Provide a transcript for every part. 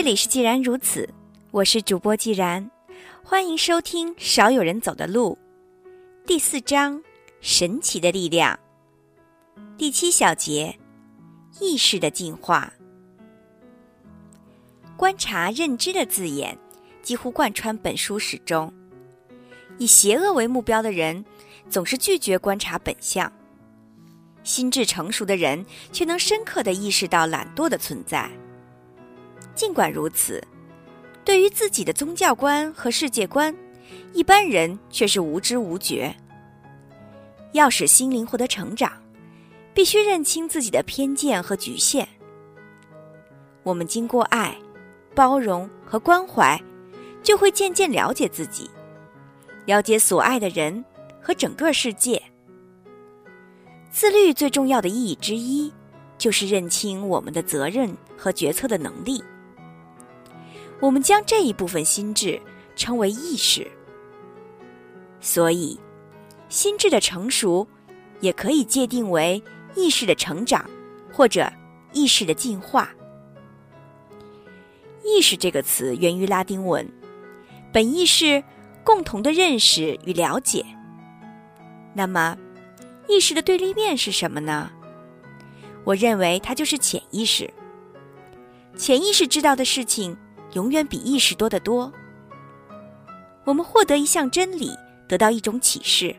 这里是既然如此，我是主播既然，欢迎收听《少有人走的路》第四章：神奇的力量。第七小节：意识的进化。观察、认知的字眼几乎贯穿本书始终。以邪恶为目标的人，总是拒绝观察本相。心智成熟的人却能深刻的意识到懒惰的存在。尽管如此，对于自己的宗教观和世界观，一般人却是无知无觉。要使心灵获得成长，必须认清自己的偏见和局限。我们经过爱、包容和关怀，就会渐渐了解自己，了解所爱的人和整个世界。自律最重要的意义之一，就是认清我们的责任和决策的能力。我们将这一部分心智称为意识。所以，心智的成熟，也可以界定为意识的成长，或者意识的进化。意识这个词源于拉丁文，本意是共同的认识与了解。那么，意识的对立面是什么呢？我认为它就是潜意识。潜意识知道的事情永远比意识多得多。我们获得一项真理，得到一种启示，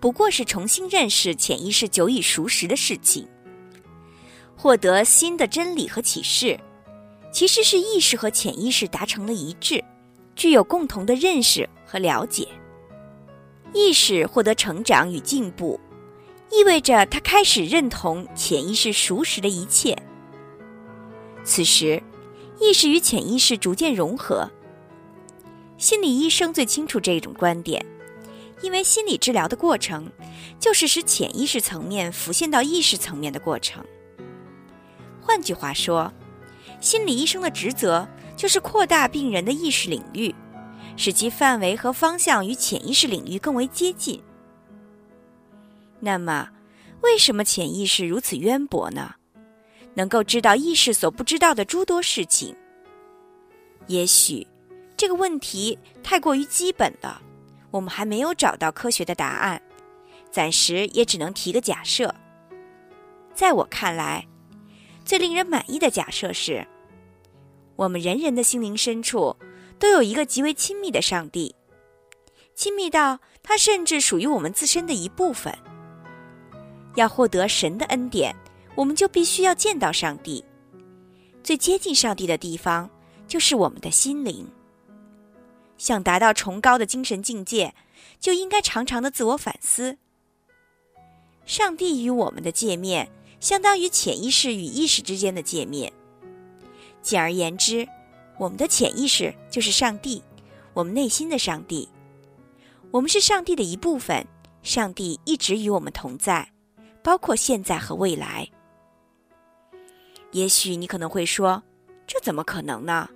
不过是重新认识潜意识久已熟识的事情。获得新的真理和启示，其实是意识和潜意识达成了一致，具有共同的认识和了解。意识获得成长与进步。意味着他开始认同潜意识熟识的一切。此时，意识与潜意识逐渐融合。心理医生最清楚这种观点，因为心理治疗的过程就是使潜意识层面浮现到意识层面的过程。换句话说，心理医生的职责就是扩大病人的意识领域，使其范围和方向与潜意识领域更为接近。那么，为什么潜意识如此渊博呢？能够知道意识所不知道的诸多事情。也许这个问题太过于基本了，我们还没有找到科学的答案，暂时也只能提个假设。在我看来，最令人满意的假设是：我们人人的心灵深处都有一个极为亲密的上帝，亲密到它甚至属于我们自身的一部分。要获得神的恩典，我们就必须要见到上帝。最接近上帝的地方，就是我们的心灵。想达到崇高的精神境界，就应该常常的自我反思。上帝与我们的界面，相当于潜意识与意识之间的界面。简而言之，我们的潜意识就是上帝，我们内心的上帝。我们是上帝的一部分，上帝一直与我们同在。包括现在和未来。也许你可能会说，这怎么可能呢？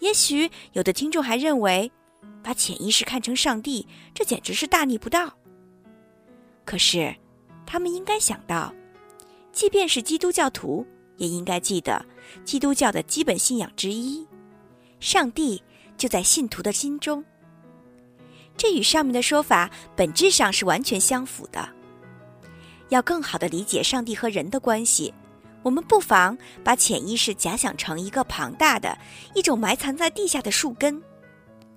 也许有的听众还认为，把潜意识看成上帝，这简直是大逆不道。可是，他们应该想到，即便是基督教徒，也应该记得基督教的基本信仰之一：上帝就在信徒的心中。这与上面的说法本质上是完全相符的。要更好的理解上帝和人的关系，我们不妨把潜意识假想成一个庞大的、一种埋藏在地下的树根，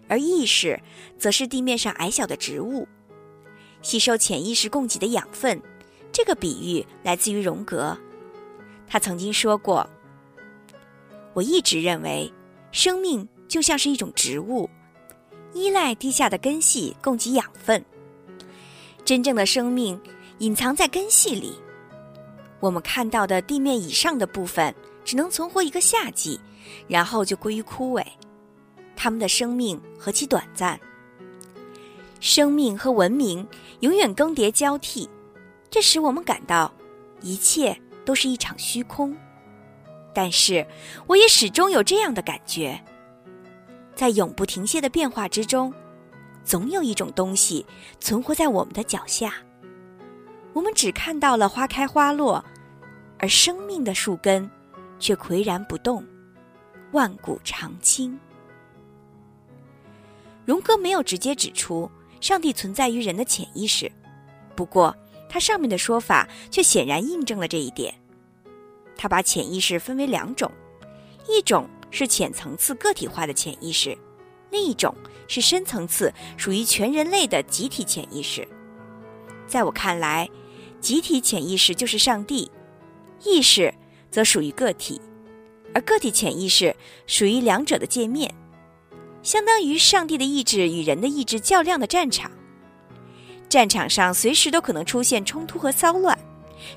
而意识则是地面上矮小的植物，吸收潜意识供给的养分。这个比喻来自于荣格，他曾经说过：“我一直认为，生命就像是一种植物，依赖地下的根系供给养分。真正的生命。”隐藏在根系里，我们看到的地面以上的部分只能存活一个夏季，然后就归于枯萎。它们的生命何其短暂！生命和文明永远更迭交替，这使我们感到一切都是一场虚空。但是，我也始终有这样的感觉：在永不停歇的变化之中，总有一种东西存活在我们的脚下。我们只看到了花开花落，而生命的树根却岿然不动。万古长青。荣格没有直接指出上帝存在于人的潜意识，不过他上面的说法却显然印证了这一点。他把潜意识分为两种，一种是浅层次个体化的潜意识，另一种是深层次属于全人类的集体潜意识。在我看来，集体潜意识就是上帝，意识则属于个体，而个体潜意识属于两者的界面。相当于上帝的意志与人的意志较量的战场，战场上随时都可能出现冲突和骚乱，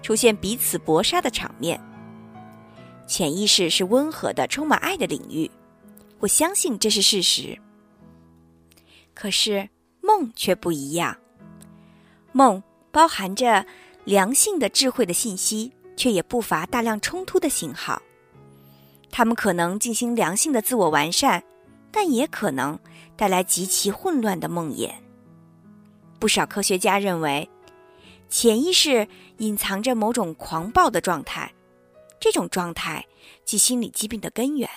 出现彼此搏杀的场面。潜意识是温和的、充满爱的领域，我相信这是事实。可是梦却不一样，梦包含着良性的智慧的信息，却也不乏大量冲突的信号。他们可能进行良性的自我完善。但也可能带来极其混乱的梦魇。不少科学家认为，潜意识隐藏着某种狂暴的状态，这种状态即心理疾病的根源。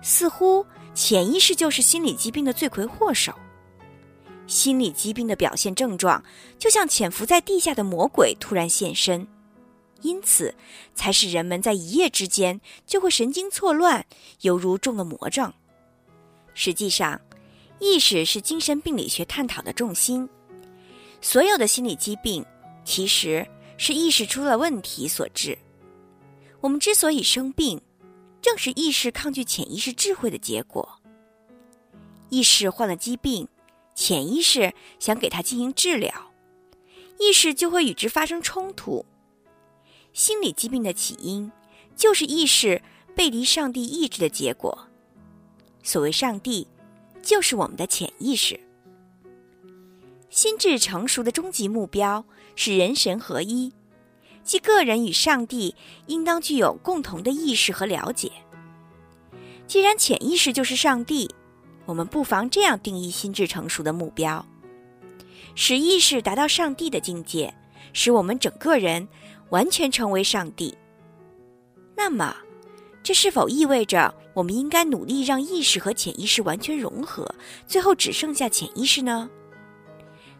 似乎潜意识就是心理疾病的罪魁祸首。心理疾病的表现症状就像潜伏在地下的魔鬼突然现身，因此才使人们在一夜之间就会神经错乱，犹如中了魔怔。实际上，意识是精神病理学探讨的重心。所有的心理疾病其实是意识出了问题所致。我们之所以生病，正是意识抗拒潜意识智慧的结果。意识患了疾病，潜意识想给他进行治疗，意识就会与之发生冲突。心理疾病的起因，就是意识背离上帝意志的结果。所谓上帝，就是我们的潜意识。心智成熟的终极目标是人神合一，即个人与上帝应当具有共同的意识和了解。既然潜意识就是上帝，我们不妨这样定义心智成熟的目标：使意识达到上帝的境界，使我们整个人完全成为上帝。那么，这是否意味着我们应该努力让意识和潜意识完全融合，最后只剩下潜意识呢？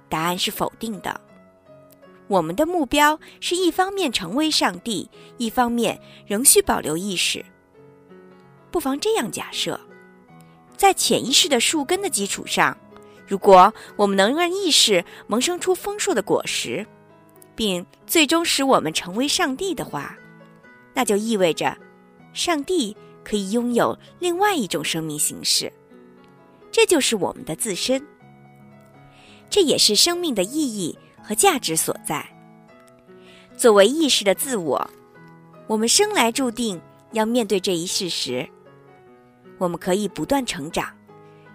答案是否定的。我们的目标是一方面成为上帝，一方面仍需保留意识。不妨这样假设：在潜意识的树根的基础上，如果我们能让意识萌生出丰硕的果实，并最终使我们成为上帝的话，那就意味着。上帝可以拥有另外一种生命形式，这就是我们的自身。这也是生命的意义和价值所在。作为意识的自我，我们生来注定要面对这一事实。我们可以不断成长，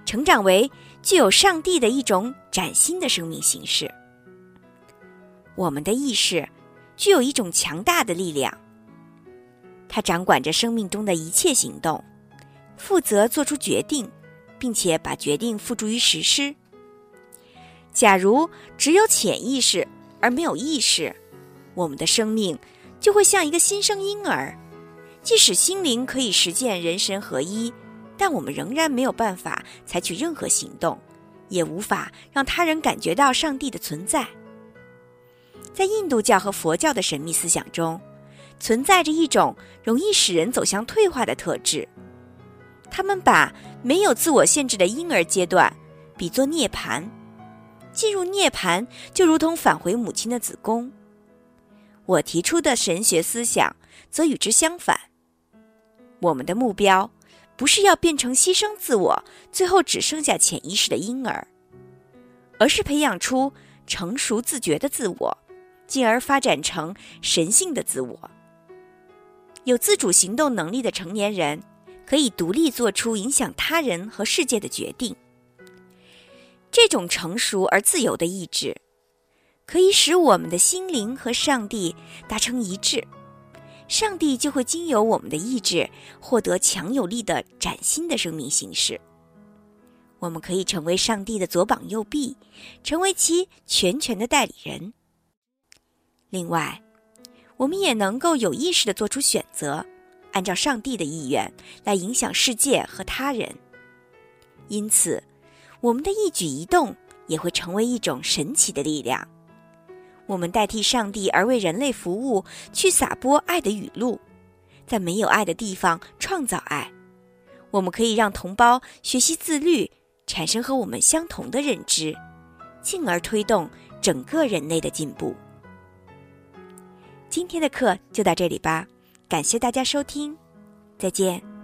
成长为具有上帝的一种崭新的生命形式。我们的意识具有一种强大的力量。它掌管着生命中的一切行动，负责做出决定，并且把决定付诸于实施。假如只有潜意识而没有意识，我们的生命就会像一个新生婴儿。即使心灵可以实现人神合一，但我们仍然没有办法采取任何行动，也无法让他人感觉到上帝的存在。在印度教和佛教的神秘思想中。存在着一种容易使人走向退化的特质，他们把没有自我限制的婴儿阶段比作涅槃，进入涅槃就如同返回母亲的子宫。我提出的神学思想则与之相反。我们的目标不是要变成牺牲自我，最后只剩下潜意识的婴儿，而是培养出成熟自觉的自我，进而发展成神性的自我。有自主行动能力的成年人，可以独立做出影响他人和世界的决定。这种成熟而自由的意志，可以使我们的心灵和上帝达成一致，上帝就会经由我们的意志获得强有力的崭新的生命形式。我们可以成为上帝的左膀右臂，成为其全权的代理人。另外。我们也能够有意识的做出选择，按照上帝的意愿来影响世界和他人。因此，我们的一举一动也会成为一种神奇的力量。我们代替上帝而为人类服务，去撒播爱的雨露，在没有爱的地方创造爱。我们可以让同胞学习自律，产生和我们相同的认知，进而推动整个人类的进步。今天的课就到这里吧，感谢大家收听，再见。